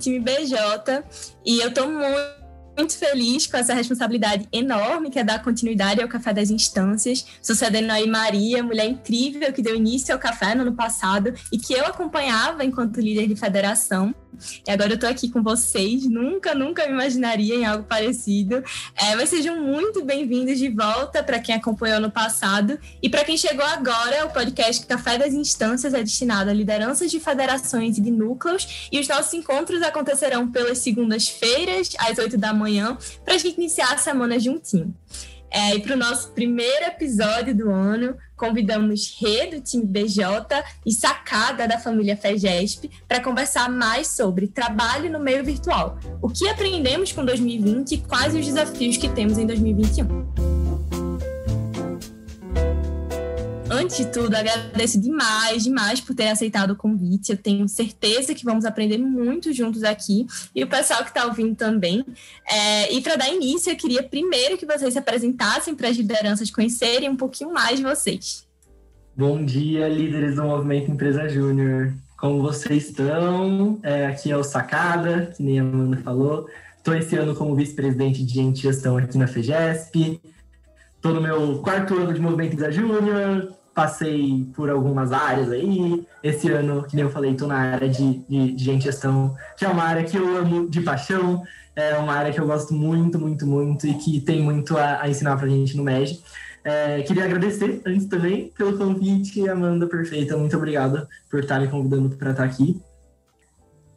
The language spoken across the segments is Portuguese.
time BJ, e eu estou muito muito feliz com essa responsabilidade enorme que é dar continuidade ao Café das Instâncias, sucedendo aí Maria, mulher incrível que deu início ao café no ano passado e que eu acompanhava enquanto líder de federação. E agora eu estou aqui com vocês, nunca, nunca me imaginaria em algo parecido. É, mas sejam muito bem-vindos de volta para quem acompanhou no passado. E para quem chegou agora, o podcast Café das Instâncias é destinado a lideranças de federações e de núcleos. E os nossos encontros acontecerão pelas segundas-feiras, às 8 da manhã, para a gente iniciar a semana juntinho. É, e para o nosso primeiro episódio do ano, convidamos Rê, do time BJ, e Sacada, da família FEGESP, para conversar mais sobre trabalho no meio virtual, o que aprendemos com 2020 e quais os desafios que temos em 2021. Antes de tudo, agradeço demais, demais por ter aceitado o convite. Eu tenho certeza que vamos aprender muito juntos aqui e o pessoal que está ouvindo também. É, e para dar início, eu queria primeiro que vocês se apresentassem para as lideranças conhecerem um pouquinho mais de vocês. Bom dia, líderes do Movimento Empresa Júnior. Como vocês estão? É, aqui é o Sacada, que nem a Amanda falou. Estou esse ano como vice-presidente de gestão aqui na FEGESP. Estou no meu quarto ano de Movimento Empresa Júnior passei por algumas áreas aí. Esse ano, que nem eu falei, estou na área de, de, de gestão, que é uma área que eu amo de paixão, é uma área que eu gosto muito, muito, muito e que tem muito a, a ensinar para a gente no MED. É, queria agradecer antes também pelo convite, Amanda Perfeita. Muito obrigada por estar me convidando para estar aqui.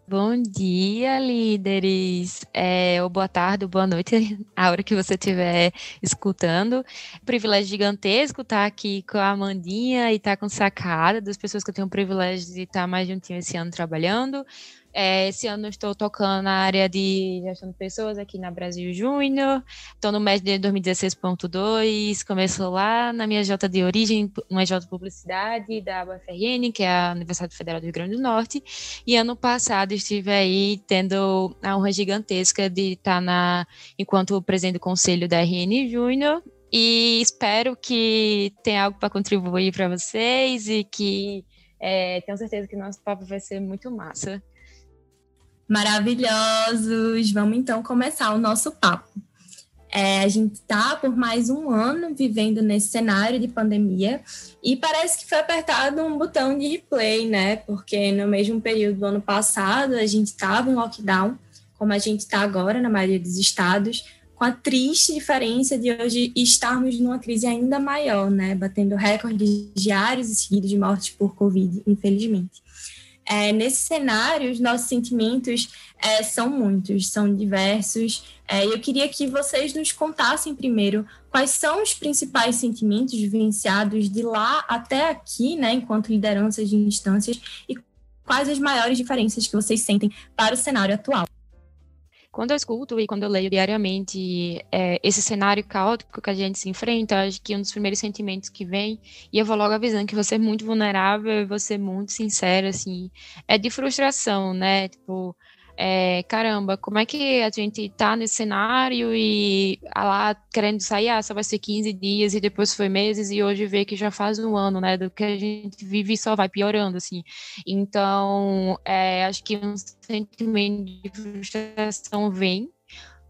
Bom dia, líderes, é, ou boa tarde, ou boa noite, a hora que você estiver escutando. Privilégio gigantesco estar aqui com a Amandinha e estar com Sacada, das pessoas que eu tenho o privilégio de estar mais juntinho esse ano trabalhando. É, esse ano estou tocando na área de gestão de pessoas aqui na Brasil Júnior. Estou no MED de 2016.2. Começou lá na minha J de origem, uma J de publicidade da UFRN, que é a Universidade Federal do Rio Grande do Norte. E ano passado estive aí tendo a honra gigantesca de estar na, enquanto presidente do conselho da RN Júnior. E espero que tenha algo para contribuir para vocês e que é, tenho certeza que nosso papo vai ser muito massa. Maravilhosos! Vamos então começar o nosso papo. É, a gente está por mais um ano vivendo nesse cenário de pandemia e parece que foi apertado um botão de replay, né? Porque no mesmo período do ano passado a gente estava em lockdown, como a gente está agora na maioria dos estados, com a triste diferença de hoje estarmos numa crise ainda maior, né? Batendo recordes diários e seguidos de mortes por Covid, infelizmente. É, nesse cenário, os nossos sentimentos é, são muitos, são diversos. É, eu queria que vocês nos contassem primeiro quais são os principais sentimentos vivenciados de lá até aqui, né, enquanto lideranças de instâncias, e quais as maiores diferenças que vocês sentem para o cenário atual. Quando eu escuto e quando eu leio diariamente é, esse cenário caótico que a gente se enfrenta, acho que um dos primeiros sentimentos que vem, e eu vou logo avisando que você é muito vulnerável, você é muito sincera, assim, é de frustração, né? Tipo, é, caramba, como é que a gente tá nesse cenário e ah, lá querendo sair, ah, só vai ser 15 dias e depois foi meses e hoje vê que já faz um ano, né, do que a gente vive e só vai piorando, assim. Então, é, acho que um sentimento de frustração vem,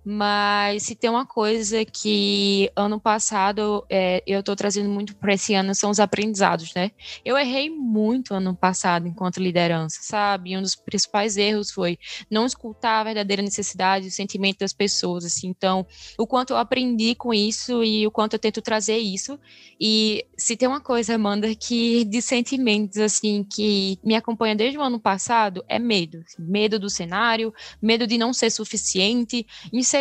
mas se tem uma coisa que ano passado é, eu estou trazendo muito para esse ano são os aprendizados, né? Eu errei muito ano passado enquanto liderança, sabe? E um dos principais erros foi não escutar a verdadeira necessidade, o sentimento das pessoas, assim. Então, o quanto eu aprendi com isso e o quanto eu tento trazer isso. E se tem uma coisa, Amanda, que de sentimentos, assim, que me acompanha desde o ano passado, é medo. Assim, medo do cenário, medo de não ser suficiente, insegurança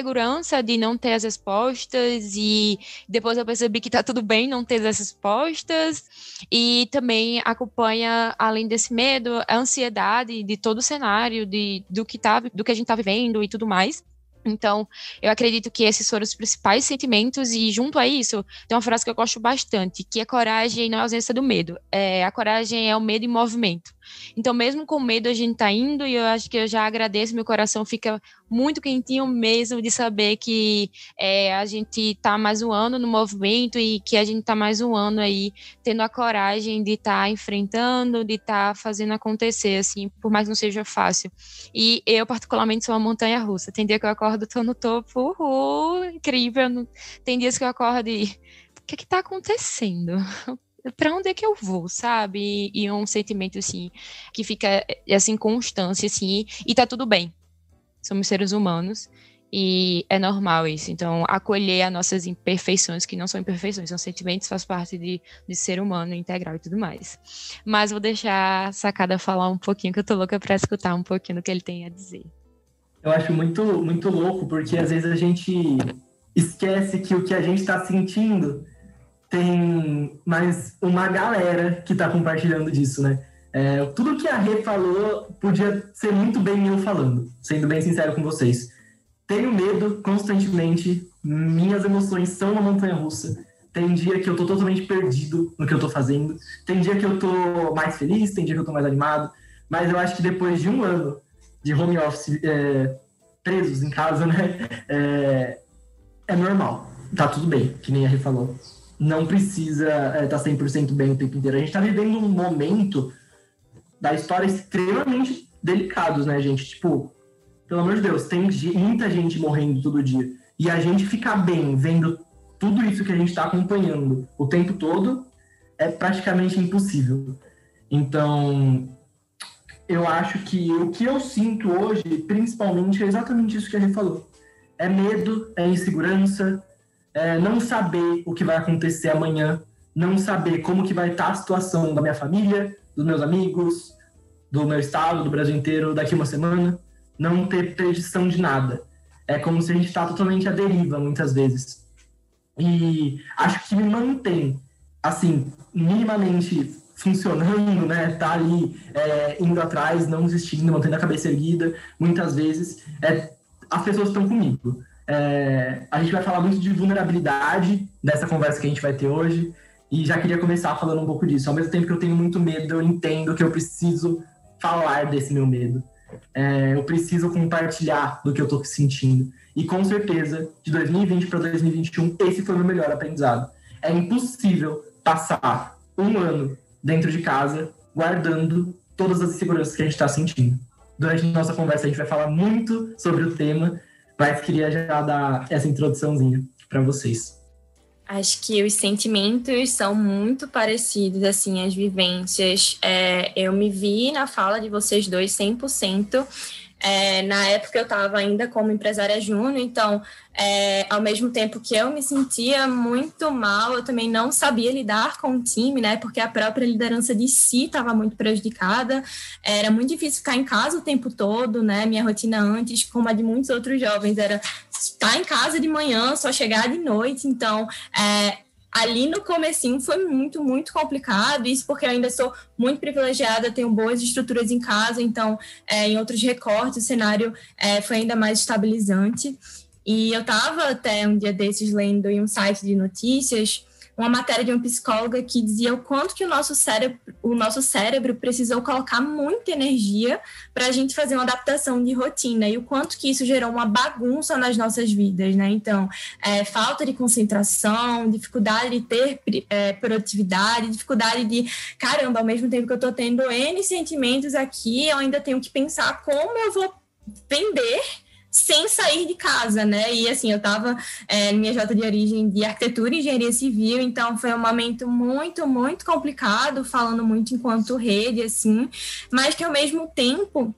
de não ter as respostas e depois eu percebi que tá tudo bem não ter as respostas e também acompanha além desse medo a ansiedade de todo o cenário de do que tá do que a gente tá vivendo e tudo mais então, eu acredito que esses foram os principais sentimentos, e junto a isso, tem uma frase que eu gosto bastante, que a coragem não é ausência do medo, é, a coragem é o medo em movimento. Então, mesmo com medo, a gente tá indo e eu acho que eu já agradeço, meu coração fica muito quentinho mesmo de saber que é, a gente tá mais um ano no movimento e que a gente tá mais um ano aí tendo a coragem de estar tá enfrentando, de estar tá fazendo acontecer, assim, por mais que não seja fácil. E eu, particularmente, sou uma montanha russa. Tem dia que eu acordo, tô no topo, uhul, incrível. Tem dias que eu acordo e o que é que tá acontecendo? Para onde é que eu vou, sabe? E, um sentimento assim que fica assim constância assim e tá tudo bem. Somos seres humanos e é normal isso. Então, acolher as nossas imperfeições, que não são imperfeições, são sentimentos, faz parte de, de ser humano integral e tudo mais. Mas vou deixar a Sacada falar um pouquinho, que eu tô louca para escutar um pouquinho do que ele tem a dizer. Eu acho muito, muito louco, porque às vezes a gente esquece que o que a gente está sentindo tem mais uma galera que está compartilhando disso, né? É, tudo que a Rê falou podia ser muito bem eu falando, sendo bem sincero com vocês. Tenho medo constantemente, minhas emoções são uma montanha russa. Tem dia que eu tô totalmente perdido no que eu tô fazendo, tem dia que eu tô mais feliz, tem dia que eu tô mais animado, mas eu acho que depois de um ano de home office é, presos em casa, né, é, é normal, tá tudo bem, que nem a Rê falou não precisa estar é, tá 100% bem o tempo inteiro. A gente está vivendo um momento da história extremamente delicados, né, gente? Tipo, pelo amor de Deus, tem muita gente morrendo todo dia. E a gente ficar bem vendo tudo isso que a gente está acompanhando o tempo todo é praticamente impossível. Então, eu acho que o que eu sinto hoje, principalmente, é exatamente isso que a gente falou. É medo, é insegurança, é, não saber o que vai acontecer amanhã, não saber como que vai estar a situação da minha família, dos meus amigos, do meu estado, do Brasil inteiro daqui uma semana, não ter predição de nada. É como se a gente está totalmente à deriva muitas vezes. E acho que me mantém, assim, minimamente funcionando, né? Tá ali é, indo atrás, não desistindo, mantendo a cabeça erguida, muitas vezes, é, as pessoas estão comigo. É, a gente vai falar muito de vulnerabilidade dessa conversa que a gente vai ter hoje. E já queria começar falando um pouco disso. Ao mesmo tempo que eu tenho muito medo, eu entendo que eu preciso falar desse meu medo. É, eu preciso compartilhar do que eu estou sentindo. E com certeza, de 2020 para 2021, esse foi o meu melhor aprendizado. É impossível passar um ano dentro de casa guardando todas as inseguranças que a gente está sentindo. Durante nossa conversa, a gente vai falar muito sobre o tema mas queria já dar essa introduçãozinha para vocês. Acho que os sentimentos são muito parecidos, assim, as vivências. É, eu me vi na fala de vocês dois 100%. É, na época eu estava ainda como empresária júnior, então, é, ao mesmo tempo que eu me sentia muito mal, eu também não sabia lidar com o time, né? Porque a própria liderança de si estava muito prejudicada. Era muito difícil ficar em casa o tempo todo, né? Minha rotina antes, como a de muitos outros jovens, era estar em casa de manhã, só chegar de noite. Então, é, ali no comecinho foi muito, muito complicado, isso porque eu ainda sou muito privilegiada, tenho boas estruturas em casa, então é, em outros recortes o cenário é, foi ainda mais estabilizante. E eu estava até um dia desses lendo em um site de notícias uma matéria de uma psicóloga que dizia o quanto que o nosso cérebro, o nosso cérebro precisou colocar muita energia para a gente fazer uma adaptação de rotina e o quanto que isso gerou uma bagunça nas nossas vidas, né? Então, é, falta de concentração, dificuldade de ter é, produtividade, dificuldade de, caramba, ao mesmo tempo que eu estou tendo N sentimentos aqui, eu ainda tenho que pensar como eu vou vender sem sair de casa, né? E assim, eu estava é, minha Jota de origem de arquitetura e engenharia civil, então foi um momento muito, muito complicado, falando muito enquanto rede, assim, mas que ao mesmo tempo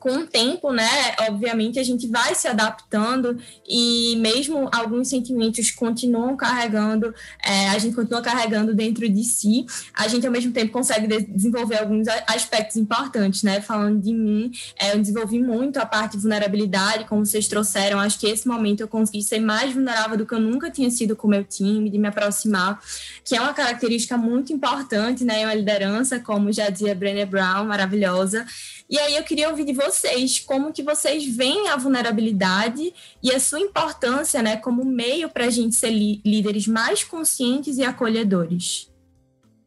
com o tempo, né, obviamente a gente vai se adaptando e mesmo alguns sentimentos continuam carregando, é, a gente continua carregando dentro de si, a gente ao mesmo tempo consegue desenvolver alguns aspectos importantes, né, falando de mim, é, eu desenvolvi muito a parte de vulnerabilidade, como vocês trouxeram, acho que esse momento eu consegui ser mais vulnerável do que eu nunca tinha sido com o meu time, de me aproximar, que é uma característica muito importante, né, em uma liderança, como já dizia Brené Brown, maravilhosa, e aí eu queria ouvir de vocês como que vocês veem a vulnerabilidade e a sua importância, né, como meio para a gente ser líderes mais conscientes e acolhedores.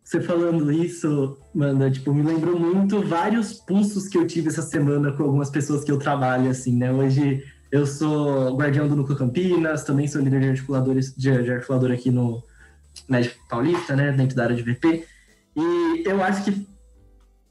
você falando isso, mano, tipo, me lembrou muito vários pulsos que eu tive essa semana com algumas pessoas que eu trabalho, assim, né? Hoje eu sou guardião do Núcleo Campinas, também sou líder de articuladores, de, de articulador aqui no Médico Paulista, né? Dentro da área de VP. E eu acho que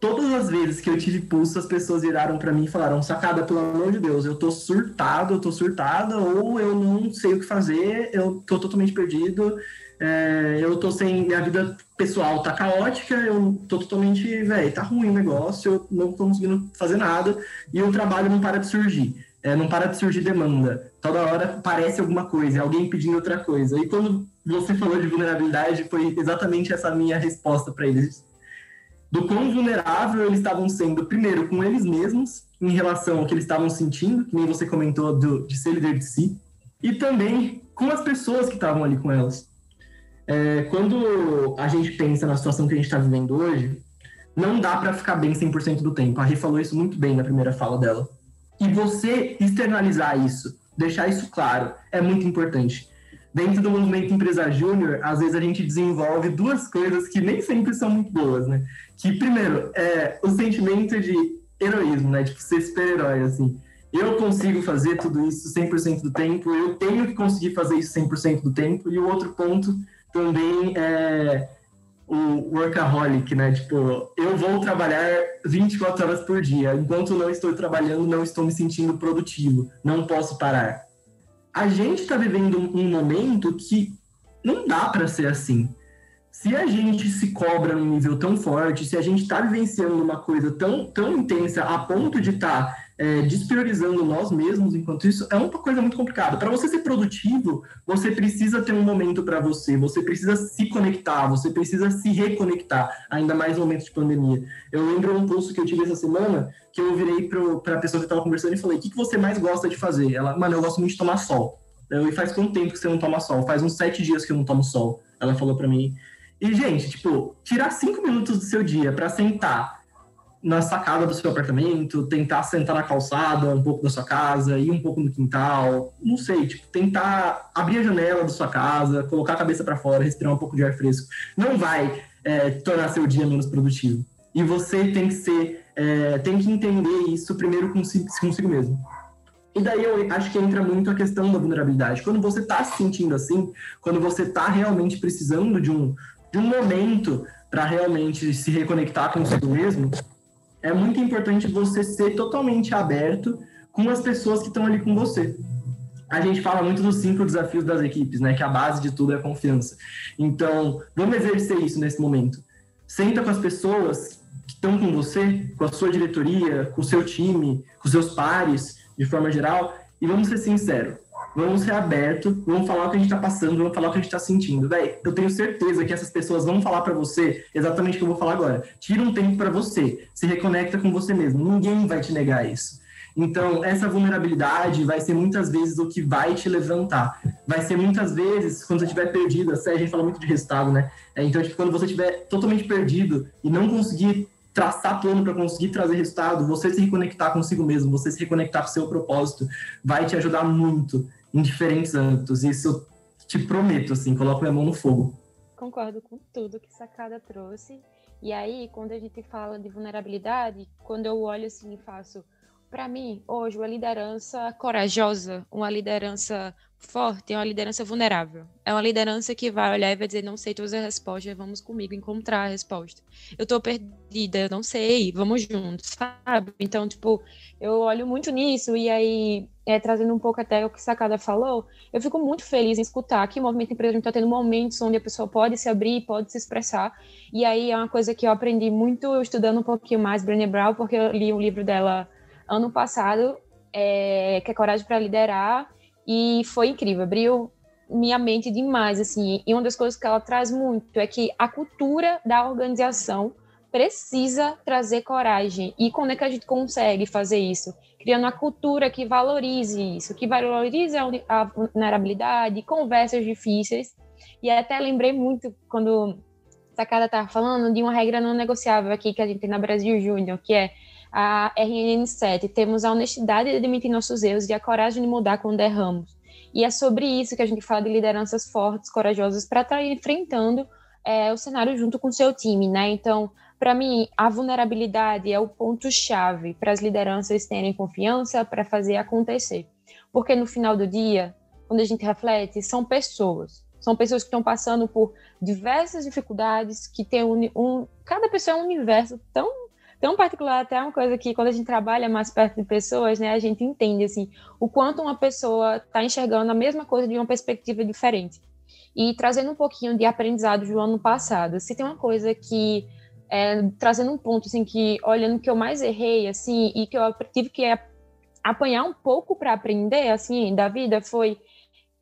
todas as vezes que eu tive pulso, as pessoas viraram para mim e falaram: Sacada, pelo amor de Deus, eu tô surtado, eu tô surtada, ou eu não sei o que fazer, eu tô totalmente perdido, é, eu tô sem. Minha vida pessoal tá caótica, eu tô totalmente. velho, tá ruim o negócio, eu não tô conseguindo fazer nada e o trabalho não para de surgir. É, não para de surgir demanda. Toda hora parece alguma coisa, alguém pedindo outra coisa. E quando você falou de vulnerabilidade, foi exatamente essa minha resposta para eles. Do quão vulnerável eles estavam sendo, primeiro, com eles mesmos, em relação ao que eles estavam sentindo, que nem você comentou do, de ser líder de si, e também com as pessoas que estavam ali com elas. É, quando a gente pensa na situação que a gente está vivendo hoje, não dá para ficar bem 100% do tempo. A Rê falou isso muito bem na primeira fala dela. E você externalizar isso, deixar isso claro, é muito importante. Dentro do movimento Empresa Júnior, às vezes a gente desenvolve duas coisas que nem sempre são muito boas, né? Que, primeiro, é o sentimento de heroísmo, né? Tipo, ser super-herói, assim. Eu consigo fazer tudo isso 100% do tempo, eu tenho que conseguir fazer isso 100% do tempo. E o outro ponto também é o workaholic, né? Tipo, eu vou trabalhar 24 horas por dia. Enquanto não estou trabalhando, não estou me sentindo produtivo. Não posso parar. A gente está vivendo um momento que não dá para ser assim. Se a gente se cobra num nível tão forte, se a gente está vivenciando uma coisa tão, tão intensa a ponto de estar tá, é, despriorizando nós mesmos enquanto isso, é uma coisa muito complicada. Para você ser produtivo, você precisa ter um momento para você, você precisa se conectar, você precisa se reconectar, ainda mais no momento de pandemia. Eu lembro um pulso que eu tive essa semana, que eu virei para a pessoa que estava conversando e falei: o que, que você mais gosta de fazer? Ela, mano, eu gosto muito de tomar sol. Eu, e faz quanto tempo que você não toma sol? Faz uns sete dias que eu não tomo sol. Ela falou para mim. E, gente, tipo, tirar cinco minutos do seu dia para sentar na sacada do seu apartamento, tentar sentar na calçada um pouco da sua casa, ir um pouco no quintal, não sei, tipo, tentar abrir a janela da sua casa, colocar a cabeça para fora, respirar um pouco de ar fresco, não vai é, tornar seu dia menos produtivo. E você tem que ser, é, tem que entender isso primeiro consigo, consigo mesmo. E daí eu acho que entra muito a questão da vulnerabilidade. Quando você está se sentindo assim, quando você está realmente precisando de um, de um momento para realmente se reconectar consigo mesmo, é muito importante você ser totalmente aberto com as pessoas que estão ali com você. A gente fala muito dos cinco desafios das equipes, né? Que a base de tudo é a confiança. Então, vamos exercer isso nesse momento. Senta com as pessoas que estão com você, com a sua diretoria, com o seu time, com os seus pares, de forma geral, e vamos ser sinceros vamos ser abertos, vamos falar o que a gente está passando, vamos falar o que a gente está sentindo. Véi, eu tenho certeza que essas pessoas vão falar para você exatamente o que eu vou falar agora. Tira um tempo para você, se reconecta com você mesmo. Ninguém vai te negar isso. Então, essa vulnerabilidade vai ser muitas vezes o que vai te levantar. Vai ser muitas vezes, quando você estiver perdido, a gente fala muito de resultado, né? É, então, tipo, quando você estiver totalmente perdido e não conseguir traçar plano para conseguir trazer resultado, você se reconectar consigo mesmo, você se reconectar com seu propósito, vai te ajudar muito em diferentes âmbitos. Isso te prometo, assim, coloco minha mão no fogo. Concordo com tudo que Sacada trouxe. E aí, quando a gente fala de vulnerabilidade, quando eu olho assim e faço, para mim, hoje, uma liderança corajosa, uma liderança forte, é uma liderança vulnerável. É uma liderança que vai olhar e vai dizer, não sei todas as respostas, vamos comigo encontrar a resposta. Eu tô perdida, eu não sei, vamos juntos, sabe? Então, tipo, eu olho muito nisso e aí, é, trazendo um pouco até o que Sacada falou, eu fico muito feliz em escutar que o Movimento Empresa está tendo momentos onde a pessoa pode se abrir, pode se expressar. E aí é uma coisa que eu aprendi muito estudando um pouquinho mais Brené Brown, porque eu li o livro dela ano passado, é, que é Coragem para Liderar, e foi incrível, abriu minha mente demais, assim, e uma das coisas que ela traz muito é que a cultura da organização precisa trazer coragem, e como é que a gente consegue fazer isso? Criando uma cultura que valorize isso, que valorize a vulnerabilidade, conversas difíceis, e até lembrei muito quando Sacada estava falando de uma regra não negociável aqui que a gente tem na Brasil Júnior, que é a RNN7, temos a honestidade de admitir nossos erros e a coragem de mudar quando erramos. E é sobre isso que a gente fala de lideranças fortes, corajosas, para estar enfrentando é, o cenário junto com o seu time, né? Então, para mim, a vulnerabilidade é o ponto-chave para as lideranças terem confiança para fazer acontecer. Porque no final do dia, quando a gente reflete, são pessoas. São pessoas que estão passando por diversas dificuldades, que tem um, um cada pessoa é um universo tão tão particular, até uma coisa que quando a gente trabalha mais perto de pessoas, né, a gente entende assim, o quanto uma pessoa está enxergando a mesma coisa de uma perspectiva diferente. E trazendo um pouquinho de aprendizado do ano passado, se tem uma coisa que é, trazendo um ponto assim que olhando que eu mais errei assim e que eu tive que apanhar um pouco para aprender assim da vida foi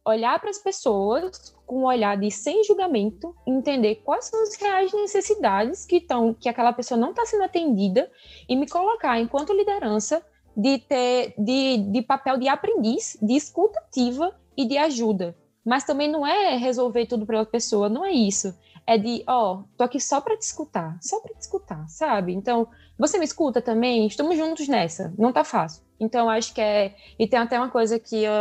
olhar para as pessoas com um olhar de sem julgamento, entender quais são as reais necessidades que estão que aquela pessoa não está sendo atendida e me colocar enquanto liderança de ter de, de papel de aprendiz, de escutativa e de ajuda. Mas também não é resolver tudo para a pessoa, não é isso. É de, ó, oh, tô aqui só para te escutar, só para te escutar, sabe? Então, você me escuta também? Estamos juntos nessa. Não tá fácil. Então, acho que é. E tem até uma coisa que eu,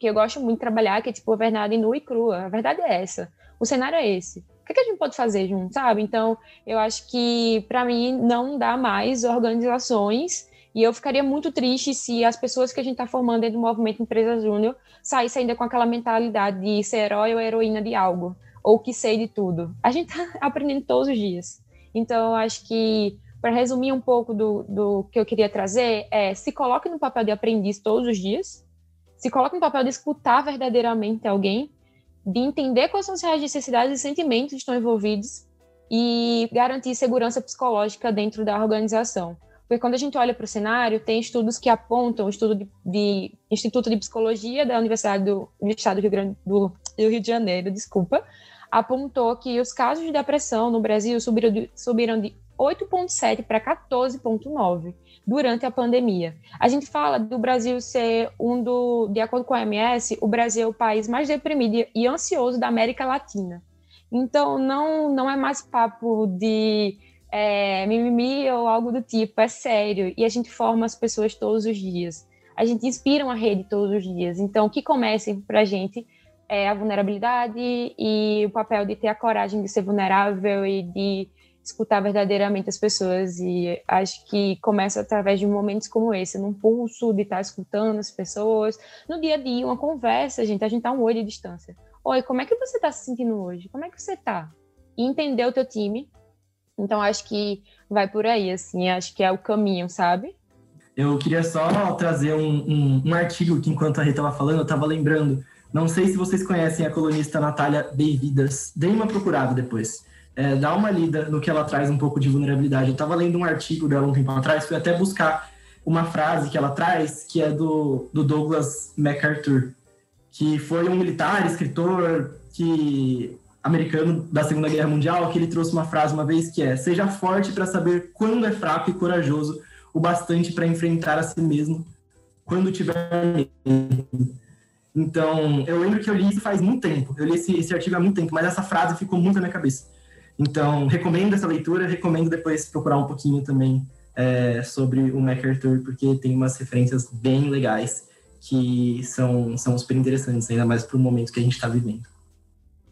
que eu gosto muito de trabalhar, que é tipo a verdade nua e crua. A verdade é essa. O cenário é esse. O que, é que a gente pode fazer junto, sabe? Então, eu acho que, para mim, não dá mais organizações. E eu ficaria muito triste se as pessoas que a gente está formando dentro do movimento Empresa Júnior saíssem ainda com aquela mentalidade de ser herói ou heroína de algo, ou que sei de tudo. A gente está aprendendo todos os dias. Então, acho que, para resumir um pouco do, do que eu queria trazer, é se coloque no papel de aprendiz todos os dias, se coloca no papel de escutar verdadeiramente alguém, de entender quais são as reais necessidades e sentimentos que estão envolvidos e garantir segurança psicológica dentro da organização. Porque quando a gente olha para o cenário, tem estudos que apontam, o estudo de, de, Instituto de Psicologia da Universidade do, do Estado do Rio, Grande, do, do Rio de Janeiro, desculpa, apontou que os casos de depressão no Brasil subiram de, subiram de 8,7 para 14,9 durante a pandemia. A gente fala do Brasil ser um do, de acordo com a OMS, o Brasil é o país mais deprimido e ansioso da América Latina. Então, não, não é mais papo de é, mimimi ou algo do tipo, é sério. E a gente forma as pessoas todos os dias. A gente inspira uma rede todos os dias. Então, que começa para a gente é a vulnerabilidade e o papel de ter a coragem de ser vulnerável e de escutar verdadeiramente as pessoas e acho que começa através de momentos como esse, num pulso de estar escutando as pessoas, no dia a dia, uma conversa, gente, a gente tá um olho de distância. Oi, como é que você está se sentindo hoje? Como é que você está? E entender o teu time. Então acho que vai por aí, assim, acho que é o caminho, sabe? Eu queria só trazer um, um, um artigo que enquanto a Rita estava falando, eu estava lembrando. Não sei se vocês conhecem a colunista Natália Beividas. Dei uma procurada depois é, dá uma lida no que ela traz um pouco de vulnerabilidade. Eu estava lendo um artigo dela um tempo atrás, fui até buscar uma frase que ela traz, que é do, do Douglas MacArthur, que foi um militar, escritor, que americano da Segunda Guerra Mundial, que ele trouxe uma frase uma vez que é: seja forte para saber quando é fraco e corajoso o bastante para enfrentar a si mesmo quando tiver medo. Então, eu lembro que eu li isso faz muito tempo. Eu li esse, esse artigo há muito tempo, mas essa frase ficou muito na minha cabeça. Então, recomendo essa leitura, recomendo depois procurar um pouquinho também é, sobre o MacArthur, porque tem umas referências bem legais que são, são super interessantes, ainda mais para o momento que a gente está vivendo.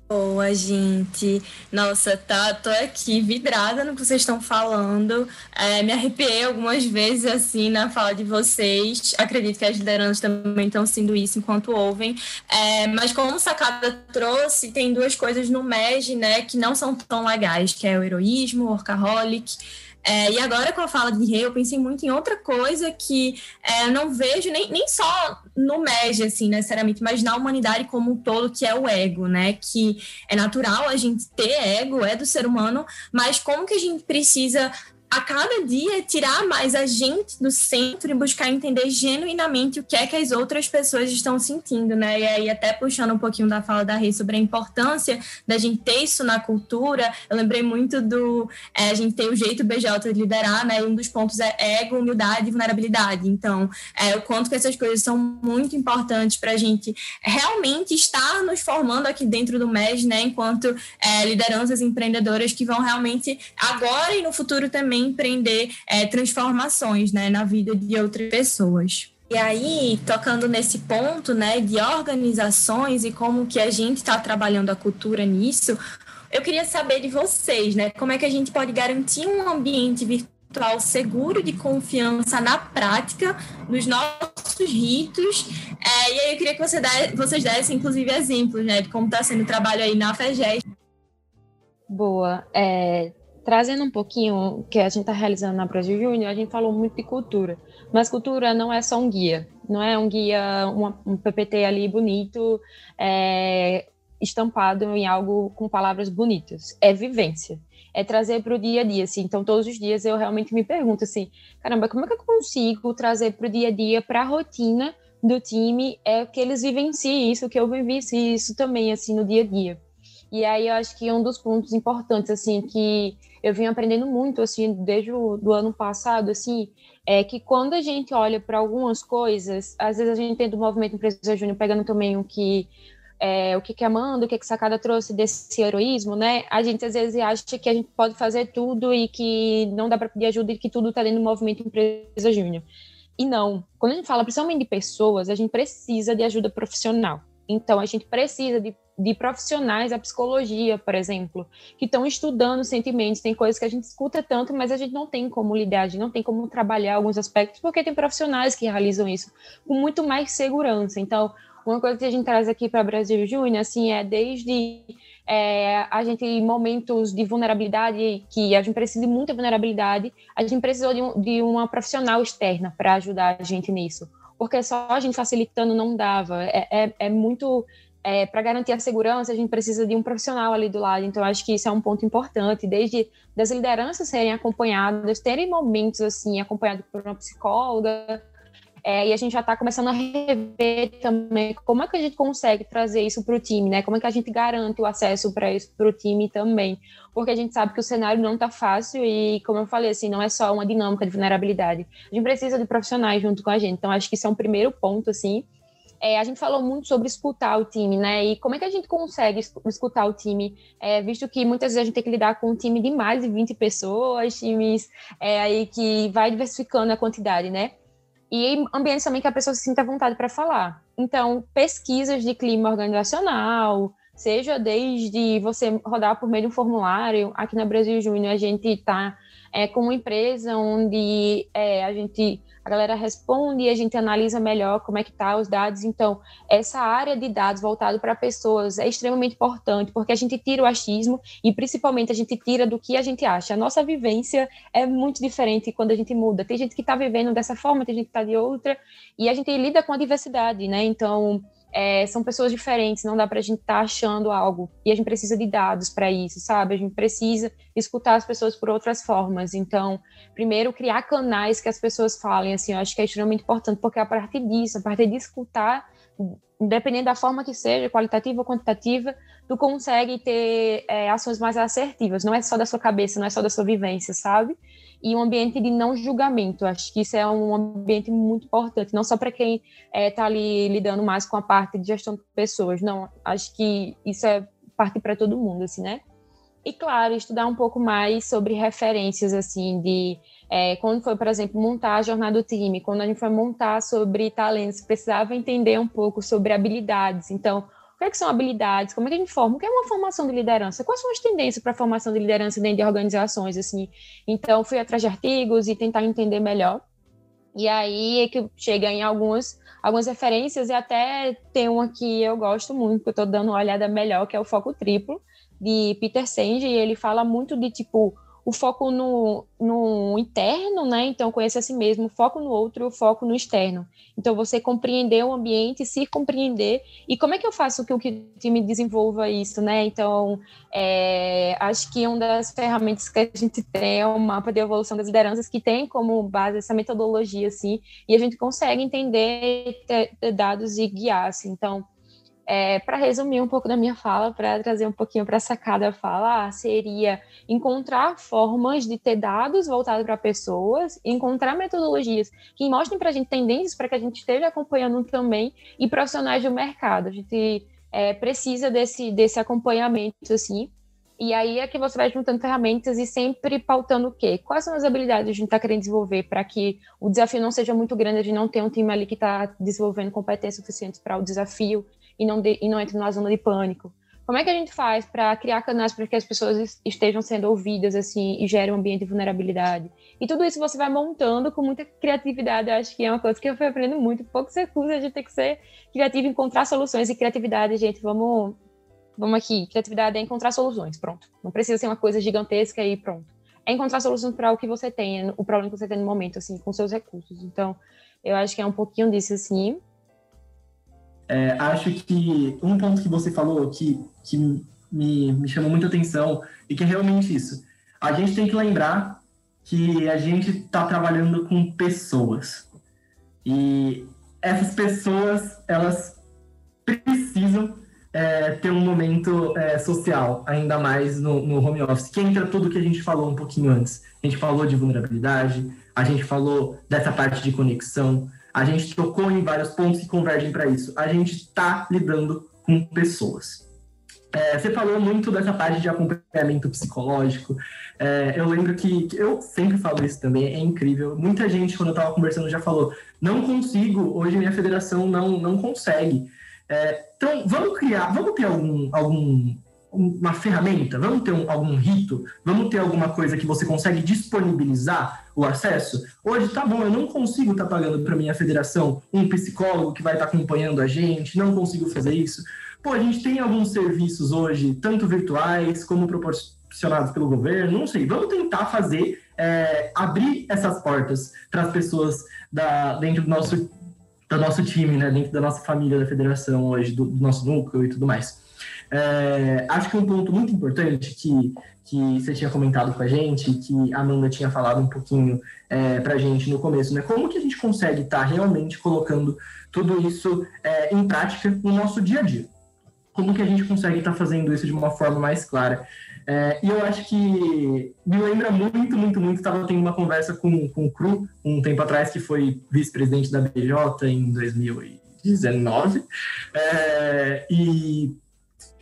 Boa, gente. Nossa, tá, tô aqui vidrada no que vocês estão falando. É, me arrepiei algumas vezes, assim, na fala de vocês. Acredito que as lideranças também estão sendo isso enquanto ouvem. É, mas como o Sacada trouxe, tem duas coisas no MEG, né, que não são tão legais, que é o heroísmo, o workaholic é, e agora, com a fala de Rei, eu pensei muito em outra coisa que é, não vejo nem, nem só no MEG, assim, necessariamente, mas na humanidade como um todo, que é o ego, né? Que é natural a gente ter ego, é do ser humano, mas como que a gente precisa a cada dia tirar mais a gente do centro e buscar entender genuinamente o que é que as outras pessoas estão sentindo, né? E aí, até puxando um pouquinho da fala da Rei sobre a importância da gente ter isso na cultura, eu lembrei muito do. É, a gente tem o jeito BJ de liderar, né? E um dos pontos é ego, humildade e vulnerabilidade. Então, é, o quanto que essas coisas são muito importantes para a gente realmente estar nos formando aqui dentro do MES, né? Enquanto é, lideranças empreendedoras que vão realmente agora e no futuro também empreender é, transformações né, na vida de outras pessoas. E aí, tocando nesse ponto né, de organizações e como que a gente está trabalhando a cultura nisso, eu queria saber de vocês, né? Como é que a gente pode garantir um ambiente virtual seguro de confiança na prática, nos nossos ritos. É, e aí eu queria que você vocês dessem, inclusive, exemplos, né? De como está sendo o trabalho aí na FEGES. Boa. É, trazendo um pouquinho o que a gente está realizando na Brasil Júnior, a gente falou muito de cultura. Mas cultura não é só um guia, não é um guia, um, PPT ali bonito, é, estampado em algo com palavras bonitas. É vivência. É trazer para o dia a dia, assim. Então, todos os dias eu realmente me pergunto assim: caramba, como é que eu consigo trazer para o dia a dia, para a rotina do time, é que eles vivenciem isso, que eu vivencie isso também, assim, no dia a dia. E aí eu acho que um dos pontos importantes, assim, que eu vim aprendendo muito, assim, desde o do ano passado, assim, é que quando a gente olha para algumas coisas, às vezes a gente tem do movimento Empresa Júnior, pegando também o que é, o que, que Amanda, o que, que Sacada trouxe desse heroísmo, né? A gente às vezes acha que a gente pode fazer tudo e que não dá para pedir ajuda e que tudo está dentro do movimento Empresa Júnior. E não. Quando a gente fala principalmente de pessoas, a gente precisa de ajuda profissional. Então, a gente precisa de, de profissionais da psicologia, por exemplo, que estão estudando sentimentos. Tem coisas que a gente escuta tanto, mas a gente não tem como lidar, a gente não tem como trabalhar alguns aspectos, porque tem profissionais que realizam isso com muito mais segurança. Então, uma coisa que a gente traz aqui para Brasil Júnior, assim, é desde é, a gente em momentos de vulnerabilidade, que a gente precisa de muita vulnerabilidade, a gente precisou de, de uma profissional externa para ajudar a gente nisso porque só a gente facilitando não dava. É, é, é muito. É, para garantir a segurança, a gente precisa de um profissional ali do lado. Então, acho que isso é um ponto importante, desde das lideranças serem acompanhadas, terem momentos assim, acompanhados por uma psicóloga, é, e a gente já está começando a rever também como é que a gente consegue trazer isso para o time, né? Como é que a gente garante o acesso para isso para o time também? Porque a gente sabe que o cenário não está fácil e, como eu falei, assim, não é só uma dinâmica de vulnerabilidade. A gente precisa de profissionais junto com a gente. Então, acho que isso é um primeiro ponto, assim. É, a gente falou muito sobre escutar o time, né? E como é que a gente consegue escutar o time, é, visto que muitas vezes a gente tem que lidar com um time de mais de 20 pessoas, times é, aí que vai diversificando a quantidade, né? e ambientes também que a pessoa se sinta à vontade para falar. Então, pesquisas de clima organizacional, seja desde você rodar por meio de um formulário, aqui na Brasil Júnior a gente está é, com uma empresa onde é, a gente a galera responde e a gente analisa melhor como é que tá os dados. Então, essa área de dados voltado para pessoas é extremamente importante, porque a gente tira o achismo e principalmente a gente tira do que a gente acha. A nossa vivência é muito diferente quando a gente muda. Tem gente que está vivendo dessa forma, tem gente que está de outra, e a gente lida com a diversidade, né? Então, é, são pessoas diferentes, não dá para a gente estar tá achando algo. E a gente precisa de dados para isso, sabe? A gente precisa escutar as pessoas por outras formas. Então, primeiro, criar canais que as pessoas falem, assim, eu acho que é extremamente importante, porque a partir disso, a partir de escutar, independente da forma que seja, qualitativa ou quantitativa, tu consegue ter é, ações mais assertivas. Não é só da sua cabeça, não é só da sua vivência, sabe? e um ambiente de não julgamento. Acho que isso é um ambiente muito importante, não só para quem está é, tá ali lidando mais com a parte de gestão de pessoas, não. Acho que isso é parte para todo mundo, assim, né? E claro, estudar um pouco mais sobre referências, assim, de é, quando foi, por exemplo, montar a jornada do time, quando a gente foi montar sobre talentos, precisava entender um pouco sobre habilidades. Então, o que, é que são habilidades? Como é que a gente forma? O que é uma formação de liderança? Quais são as tendências para a formação de liderança dentro de organizações? Assim? Então, fui atrás de artigos e tentar entender melhor. E aí é que chega em algumas, algumas referências, e até tem uma que eu gosto muito, que eu estou dando uma olhada melhor, que é o Foco Triplo, de Peter Senge, e ele fala muito de, tipo, o foco no, no interno, né? Então, conhecer a si mesmo, o foco no outro o foco no externo. Então, você compreender o ambiente, se compreender. E como é que eu faço que o time desenvolva isso, né? Então, é, acho que uma das ferramentas que a gente tem é o mapa de evolução das lideranças, que tem como base essa metodologia, assim, e a gente consegue entender, ter, ter dados e guiar, assim. Então, é, para resumir um pouco da minha fala, para trazer um pouquinho para a sacada falar, seria encontrar formas de ter dados voltados para pessoas, encontrar metodologias que mostrem para a gente tendências para que a gente esteja acompanhando também e profissionais do mercado. A gente é, precisa desse, desse acompanhamento, assim. E aí é que você vai juntando ferramentas e sempre pautando o quê? Quais são as habilidades que a gente está querendo desenvolver para que o desafio não seja muito grande, a gente não tenha um time ali que está desenvolvendo competências suficientes para o desafio e não, de, e não entre numa zona de pânico. Como é que a gente faz para criar canais para que as pessoas estejam sendo ouvidas assim e gerem um ambiente de vulnerabilidade? E tudo isso você vai montando com muita criatividade. Eu acho que é uma coisa que eu fui aprendendo muito. Poucos recursos, a gente tem que ser criativo, encontrar soluções. E criatividade, gente, vamos, vamos aqui. Criatividade é encontrar soluções, pronto. Não precisa ser uma coisa gigantesca e pronto. É encontrar soluções para o que você tem, o problema que você tem no momento, assim, com seus recursos. Então, eu acho que é um pouquinho disso, assim. É, acho que um ponto que você falou que, que me, me chamou muita atenção e que é realmente isso. A gente tem que lembrar que a gente está trabalhando com pessoas. E essas pessoas, elas precisam é, ter um momento é, social, ainda mais no, no, home office, que entra tudo que a gente falou um pouquinho antes. A gente falou de vulnerabilidade, a gente falou dessa parte de conexão, a gente tocou em vários pontos que convergem para isso. A gente está lidando com pessoas. É, você falou muito dessa parte de acompanhamento psicológico. É, eu lembro que, eu sempre falo isso também, é incrível. Muita gente, quando eu estava conversando, já falou: não consigo, hoje minha federação não, não consegue. É, então, vamos criar, vamos ter algum, algum uma ferramenta, vamos ter um, algum rito, vamos ter alguma coisa que você consegue disponibilizar o acesso. Hoje, tá bom, eu não consigo estar tá pagando para minha federação um psicólogo que vai estar tá acompanhando a gente, não consigo fazer isso. Pô, a gente tem alguns serviços hoje, tanto virtuais como proporcionados pelo governo, não sei, vamos tentar fazer, é, abrir essas portas para as pessoas da, dentro do nosso, do nosso time, né, dentro da nossa família da federação hoje, do, do nosso núcleo e tudo mais. É, acho que um ponto muito importante que, que você tinha comentado com a gente, que a Amanda tinha falado um pouquinho é, para a gente no começo, né? Como que a gente consegue estar tá realmente colocando tudo isso é, em prática no nosso dia a dia? Como que a gente consegue estar tá fazendo isso de uma forma mais clara? É, e eu acho que me lembra muito, muito, muito. Estava tendo uma conversa com, com o Cru um tempo atrás, que foi vice-presidente da BJ em 2019. É, e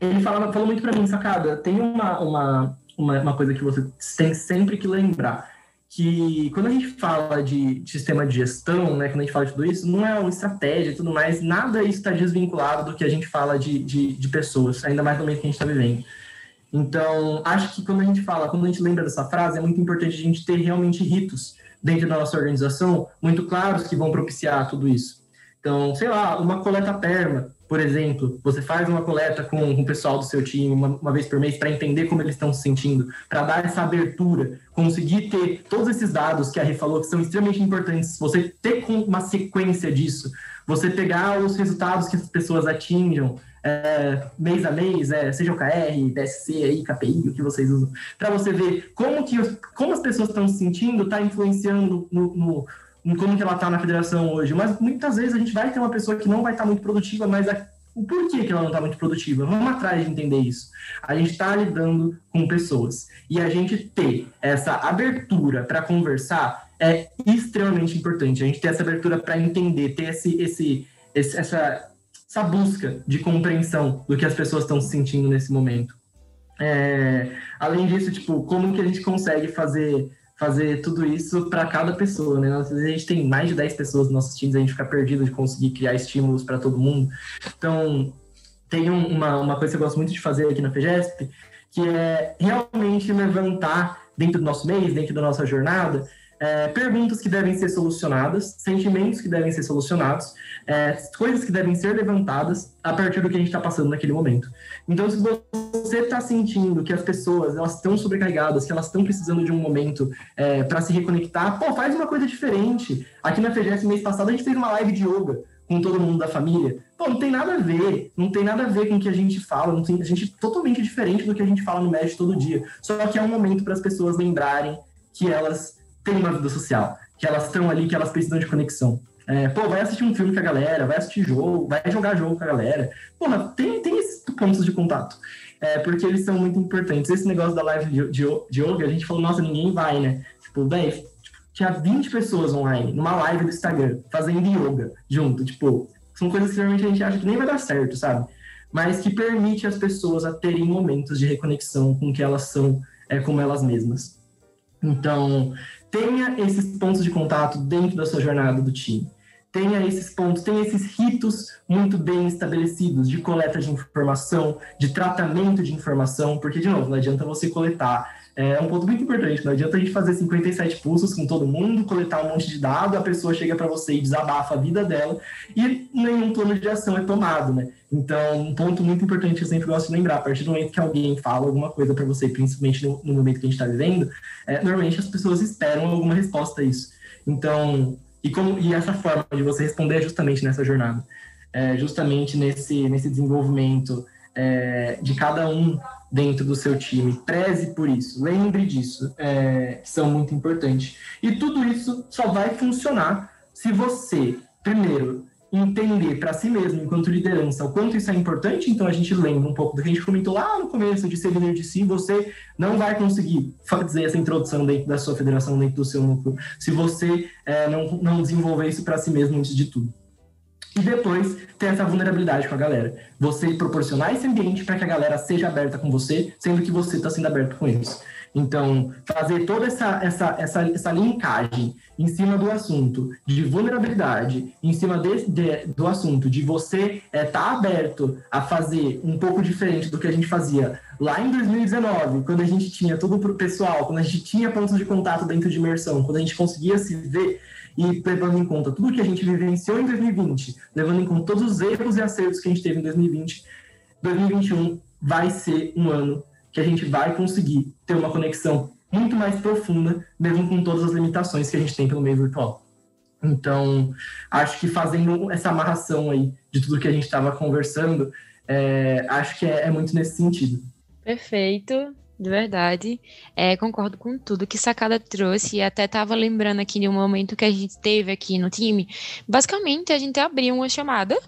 ele falava, falou muito para mim, sacada, tem uma, uma, uma, uma, coisa que você tem sempre que lembrar, que quando a gente fala de, de sistema de gestão, né, quando a gente fala de tudo isso, não é uma estratégia e tudo mais, nada isso está desvinculado do que a gente fala de, de, de pessoas, ainda mais no meio que a gente está vivendo. Então, acho que quando a gente fala, quando a gente lembra dessa frase, é muito importante a gente ter realmente ritos dentro da nossa organização muito claros que vão propiciar tudo isso. Então, sei lá, uma coleta perma, por exemplo, você faz uma coleta com, o pessoal do seu time uma, uma vez por mês para entender como eles estão se sentindo, para dar essa abertura, conseguir ter todos esses dados que a Rê falou que são extremamente importantes, você ter uma sequência disso, você pegar os resultados que as pessoas atinjam é, mês a mês, é, seja o KR, DSC, aí, KPI, o que vocês usam, para você ver como, que, como as pessoas estão se sentindo, está influenciando no, no em como que ela está na federação hoje. Mas muitas vezes a gente vai ter uma pessoa que não vai estar tá muito produtiva, mas a, o porquê que ela não está muito produtiva? Vamos atrás de entender isso. A gente está lidando com pessoas. E a gente ter essa abertura para conversar é extremamente importante. A gente ter essa abertura para entender, ter esse, esse, esse, essa, essa busca de compreensão do que as pessoas estão se sentindo nesse momento. É, além disso, tipo, como que a gente consegue fazer fazer tudo isso para cada pessoa, né? Às vezes a gente tem mais de 10 pessoas nos nossos times, a gente fica perdido de conseguir criar estímulos para todo mundo. Então, tem uma, uma coisa que eu gosto muito de fazer aqui na FEGESP, que é realmente levantar dentro do nosso mês, dentro da nossa jornada, é, perguntas que devem ser solucionadas, sentimentos que devem ser solucionados, é, coisas que devem ser levantadas a partir do que a gente está passando naquele momento. Então, se você está sentindo que as pessoas elas estão sobrecarregadas, que elas estão precisando de um momento é, para se reconectar, pô, faz uma coisa diferente. Aqui na FGS, mês passado, a gente fez uma live de yoga com todo mundo da família. Pô, não tem nada a ver, não tem nada a ver com o que a gente fala, não tem, a gente é totalmente diferente do que a gente fala no médico todo dia. Só que é um momento para as pessoas lembrarem que elas têm uma vida social, que elas estão ali, que elas precisam de conexão. É, pô, vai assistir um filme com a galera, vai assistir jogo, vai jogar jogo com a galera. Porra, tem, tem esses pontos de contato. É, porque eles são muito importantes. Esse negócio da live de, de, de yoga, a gente falou, nossa, ninguém vai, né? Tipo, velho, tipo, tinha 20 pessoas online numa live do Instagram fazendo yoga junto. Tipo, são coisas que realmente a gente acha que nem vai dar certo, sabe? Mas que permite as pessoas a terem momentos de reconexão com o que elas são, é, como elas mesmas. Então, tenha esses pontos de contato dentro da sua jornada do time. Tenha esses pontos, tenha esses ritos muito bem estabelecidos de coleta de informação, de tratamento de informação, porque, de novo, não adianta você coletar é um ponto muito importante. Não adianta a gente fazer 57 pulsos com todo mundo, coletar um monte de dado, a pessoa chega para você e desabafa a vida dela e nenhum plano de ação é tomado, né? Então, um ponto muito importante que eu sempre gosto de lembrar, a partir do momento que alguém fala alguma coisa para você, principalmente no, no, momento que a gente está vivendo, é, normalmente as pessoas esperam alguma resposta a isso. Então, e, como, e essa forma de você responder é justamente nessa jornada, é justamente nesse, nesse desenvolvimento é, de cada um dentro do seu time. Preze por isso, lembre disso, é, são muito importantes. E tudo isso só vai funcionar se você, primeiro, entender para si mesmo, enquanto liderança, o quanto isso é importante. Então, a gente lembra um pouco do que a gente comentou lá no começo de ser líder de si. Você não vai conseguir fazer essa introdução dentro da sua federação, dentro do seu núcleo, se você é, não, não desenvolver isso para si mesmo antes de tudo. E depois ter essa vulnerabilidade com a galera. Você proporcionar esse ambiente para que a galera seja aberta com você, sendo que você está sendo aberto com eles. Então, fazer toda essa, essa, essa, essa linkagem em cima do assunto de vulnerabilidade, em cima de, de do assunto de você estar é, tá aberto a fazer um pouco diferente do que a gente fazia lá em 2019, quando a gente tinha tudo para o pessoal, quando a gente tinha pontos de contato dentro de imersão, quando a gente conseguia se ver e levando em conta tudo que a gente vivenciou em 2020, levando em conta todos os erros e acertos que a gente teve em 2020, 2021 vai ser um ano que a gente vai conseguir ter uma conexão muito mais profunda, mesmo com todas as limitações que a gente tem pelo meio virtual. Então, acho que fazendo essa amarração aí de tudo que a gente estava conversando, é, acho que é, é, muito nesse sentido. Perfeito, de verdade. É, concordo com tudo que Sacada trouxe e até estava lembrando aqui de um momento que a gente teve aqui no time. Basicamente, a gente abriu uma chamada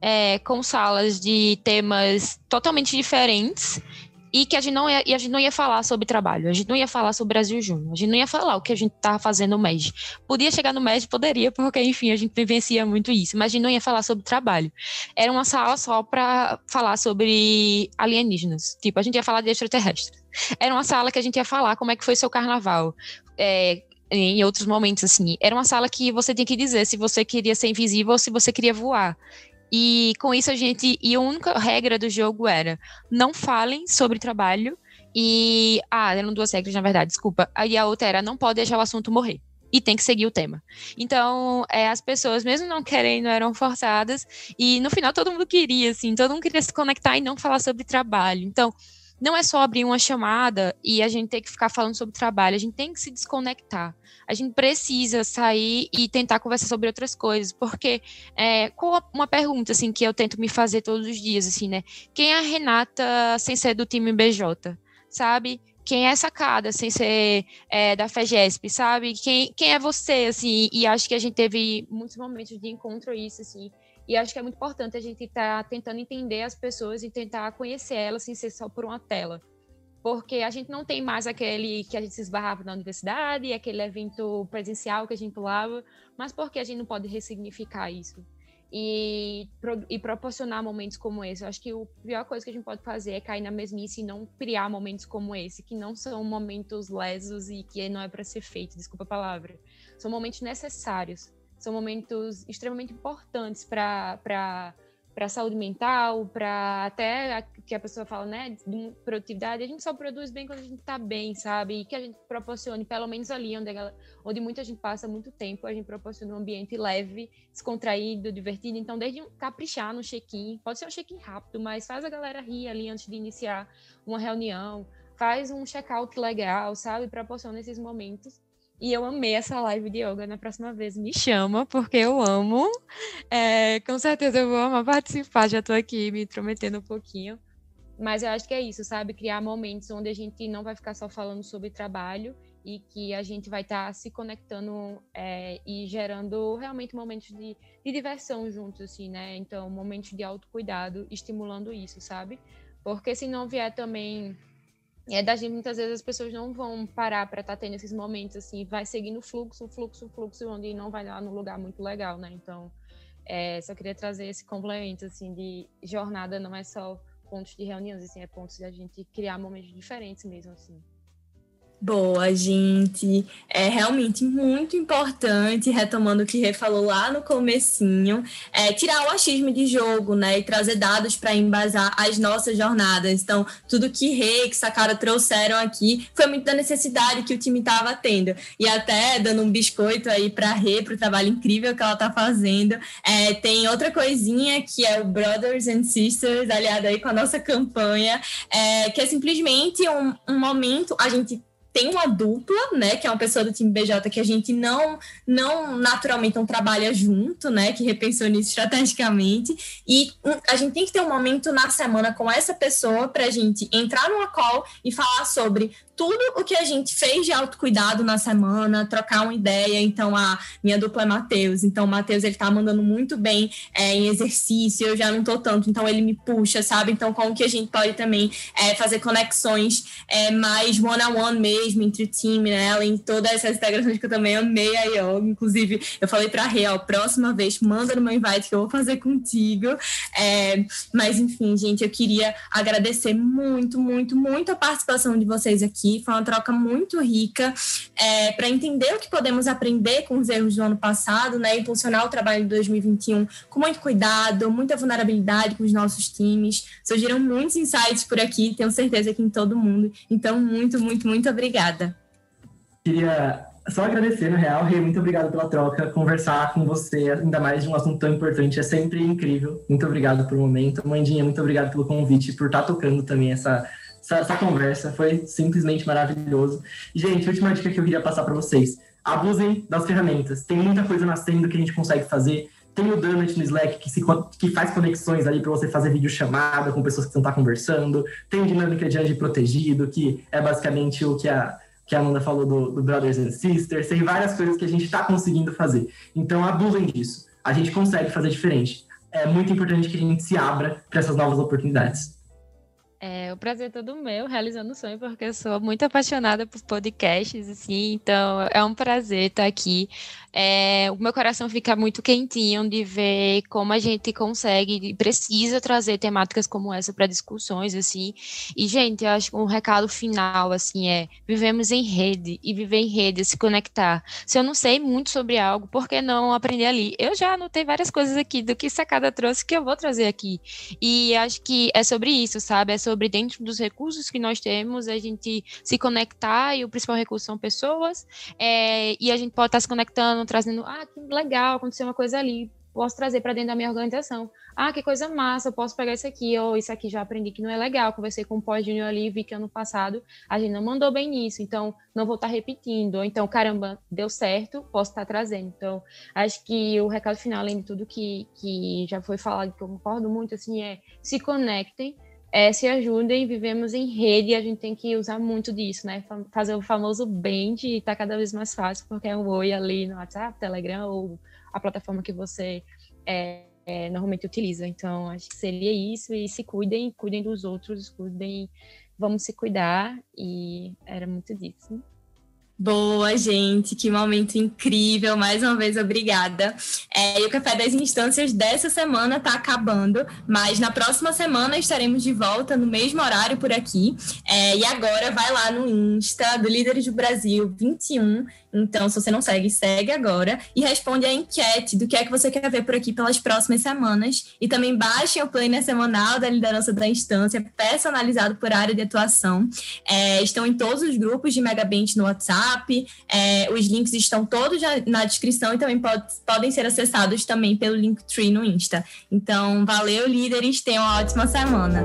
é, com salas de temas totalmente diferentes e que a gente não ia, a gente não ia falar sobre trabalho, a gente não ia falar sobre Brasil Júnior, a gente não ia falar o que a gente estava fazendo no MED. Podia chegar no MED, poderia, porque enfim, a gente vivencia muito isso, mas a gente não ia falar sobre trabalho. Era uma sala só para falar sobre alienígenas, tipo, a gente ia falar de extraterrestres. Era uma sala que a gente ia falar como é que foi seu carnaval, é, em outros momentos, assim. Era uma sala que você tinha que dizer se você queria ser invisível ou se você queria voar. E com isso a gente. E a única regra do jogo era não falem sobre trabalho. E. Ah, eram duas regras, na verdade, desculpa. E a outra era não pode deixar o assunto morrer. E tem que seguir o tema. Então, é, as pessoas, mesmo não querendo, eram forçadas. E no final todo mundo queria, assim, todo mundo queria se conectar e não falar sobre trabalho. Então, não é só abrir uma chamada e a gente ter que ficar falando sobre trabalho, a gente tem que se desconectar. A gente precisa sair e tentar conversar sobre outras coisas, porque é, uma pergunta assim que eu tento me fazer todos os dias, assim, né? Quem é a Renata sem ser do time BJ? Sabe? quem é sacada sem ser é, da FEGESP, sabe? Quem, quem é você, assim? E acho que a gente teve muitos momentos de encontro isso, assim. E acho que é muito importante a gente estar tá tentando entender as pessoas e tentar conhecer elas sem ser só por uma tela. Porque a gente não tem mais aquele que a gente se esbarrava na universidade, aquele evento presencial que a gente pulava, mas porque a gente não pode ressignificar isso e, e proporcionar momentos como esse. Eu acho que a pior coisa que a gente pode fazer é cair na mesmice e não criar momentos como esse, que não são momentos lesos e que não é para ser feito, desculpa a palavra. São momentos necessários são momentos extremamente importantes para para a saúde mental, para até a, que a pessoa fala, né, de produtividade, a gente só produz bem quando a gente está bem, sabe? E que a gente proporcione, pelo menos ali onde, a, onde muita gente passa muito tempo, a gente proporciona um ambiente leve, descontraído, divertido. Então, desde caprichar no check-in, pode ser um check-in rápido, mas faz a galera rir ali antes de iniciar uma reunião, faz um check-out legal, sabe? Proporciona esses momentos e eu amei essa live de yoga. Na próxima vez me chama, porque eu amo. É, com certeza eu vou amar participar. Já estou aqui me intrometendo um pouquinho. Mas eu acho que é isso, sabe? Criar momentos onde a gente não vai ficar só falando sobre trabalho e que a gente vai estar tá se conectando é, e gerando realmente momentos de, de diversão juntos, assim, né? Então, momentos de autocuidado, estimulando isso, sabe? Porque se não vier também é da gente, muitas vezes as pessoas não vão parar para estar tá tendo esses momentos assim, vai seguindo o fluxo, fluxo, fluxo, onde não vai lá no lugar muito legal, né? Então, é, só queria trazer esse complemento assim de jornada não é só pontos de reuniões, assim, é pontos de a gente criar momentos diferentes mesmo assim. Boa, gente. É realmente muito importante, retomando o que Rê falou lá no comecinho, é tirar o achismo de jogo, né? E trazer dados para embasar as nossas jornadas. Então, tudo que Rê e Sakara trouxeram aqui foi muito da necessidade que o time estava tendo. E até dando um biscoito aí para Rê, para o trabalho incrível que ela está fazendo. É, tem outra coisinha que é o Brothers and Sisters, aliado aí com a nossa campanha, é, que é simplesmente um, um momento, a gente tem uma dupla, né, que é uma pessoa do time BJ que a gente não, não naturalmente não trabalha junto, né, que repensou nisso estrategicamente, e a gente tem que ter um momento na semana com essa pessoa para a gente entrar numa call e falar sobre tudo o que a gente fez de autocuidado na semana, trocar uma ideia. Então, a minha dupla é Matheus. Então, o Matheus, ele tá mandando muito bem é, em exercício, eu já não tô tanto, então ele me puxa, sabe? Então, como que a gente pode também é, fazer conexões é, mais one-on-one -on -one mesmo entre o time, né? Além de todas essas integrações que eu também amei a yoga. Inclusive, eu falei pra Real, próxima vez, manda no meu invite que eu vou fazer contigo. É, mas, enfim, gente, eu queria agradecer muito, muito, muito a participação de vocês aqui aqui. Foi uma troca muito rica é, para entender o que podemos aprender com os erros do ano passado, né? Impulsionar o trabalho de 2021 com muito cuidado, muita vulnerabilidade com os nossos times. Surgiram muitos insights por aqui, tenho certeza que em todo mundo. Então, muito, muito, muito obrigada. Queria só agradecer, no real, Rê, muito obrigado pela troca. Conversar com você, ainda mais de um assunto tão importante, é sempre incrível. Muito obrigado pelo momento. Mandinha, muito obrigado pelo convite, por estar tocando também essa essa, essa conversa. Foi simplesmente maravilhoso. Gente, última dica que eu queria passar para vocês. Abusem das ferramentas. Tem muita coisa nascendo que a gente consegue fazer. Tem o Donut no Slack que, se, que faz conexões ali para você fazer videochamada com pessoas que estão tá conversando. Tem Dinâmica de Anjo Protegido, que é basicamente o que a, que a Amanda falou do, do Brothers and Sisters. Tem várias coisas que a gente está conseguindo fazer. Então, abusem disso. A gente consegue fazer diferente. É muito importante que a gente se abra para essas novas oportunidades. É, o prazer é todo meu, realizando o sonho, porque eu sou muito apaixonada por podcasts, assim, então é um prazer estar aqui. É, o meu coração fica muito quentinho de ver como a gente consegue e precisa trazer temáticas como essa para discussões, assim. E, gente, eu acho que um recado final, assim, é vivemos em rede, e viver em rede é se conectar. Se eu não sei muito sobre algo, por que não aprender ali? Eu já anotei várias coisas aqui do que Sacada trouxe que eu vou trazer aqui. E acho que é sobre isso, sabe? É sobre sobre dentro dos recursos que nós temos, a gente se conectar, e o principal recurso são pessoas, é, e a gente pode estar se conectando, trazendo, ah, que legal, aconteceu uma coisa ali, posso trazer para dentro da minha organização. Ah, que coisa massa, eu posso pegar isso aqui, ou isso aqui já aprendi que não é legal. Conversei com o pós-júnior ali, vi que ano passado a gente não mandou bem nisso, então não vou estar repetindo. Ou então, caramba, deu certo, posso estar trazendo. Então, acho que o recado final, além de tudo que, que já foi falado, que eu concordo muito, assim, é se conectem, é, se ajudem, vivemos em rede e a gente tem que usar muito disso, né? Fazer o famoso band está cada vez mais fácil, porque é um oi ali no WhatsApp, Telegram ou a plataforma que você é, é, normalmente utiliza. Então, acho que seria isso, e se cuidem, cuidem dos outros, cuidem, vamos se cuidar, e era muito disso. Boa, gente, que momento incrível. Mais uma vez, obrigada. É, e o Café das Instâncias dessa semana está acabando, mas na próxima semana estaremos de volta no mesmo horário por aqui. É, e agora vai lá no Insta do Líderes do Brasil 21 então, se você não segue, segue agora e responde a enquete do que é que você quer ver por aqui pelas próximas semanas. E também baixem o planner semanal da liderança da instância, personalizado por área de atuação. É, estão em todos os grupos de Megabent no WhatsApp. É, os links estão todos na descrição e também pode, podem ser acessados também pelo Linktree no Insta. Então, valeu, líderes. Tenham uma ótima semana.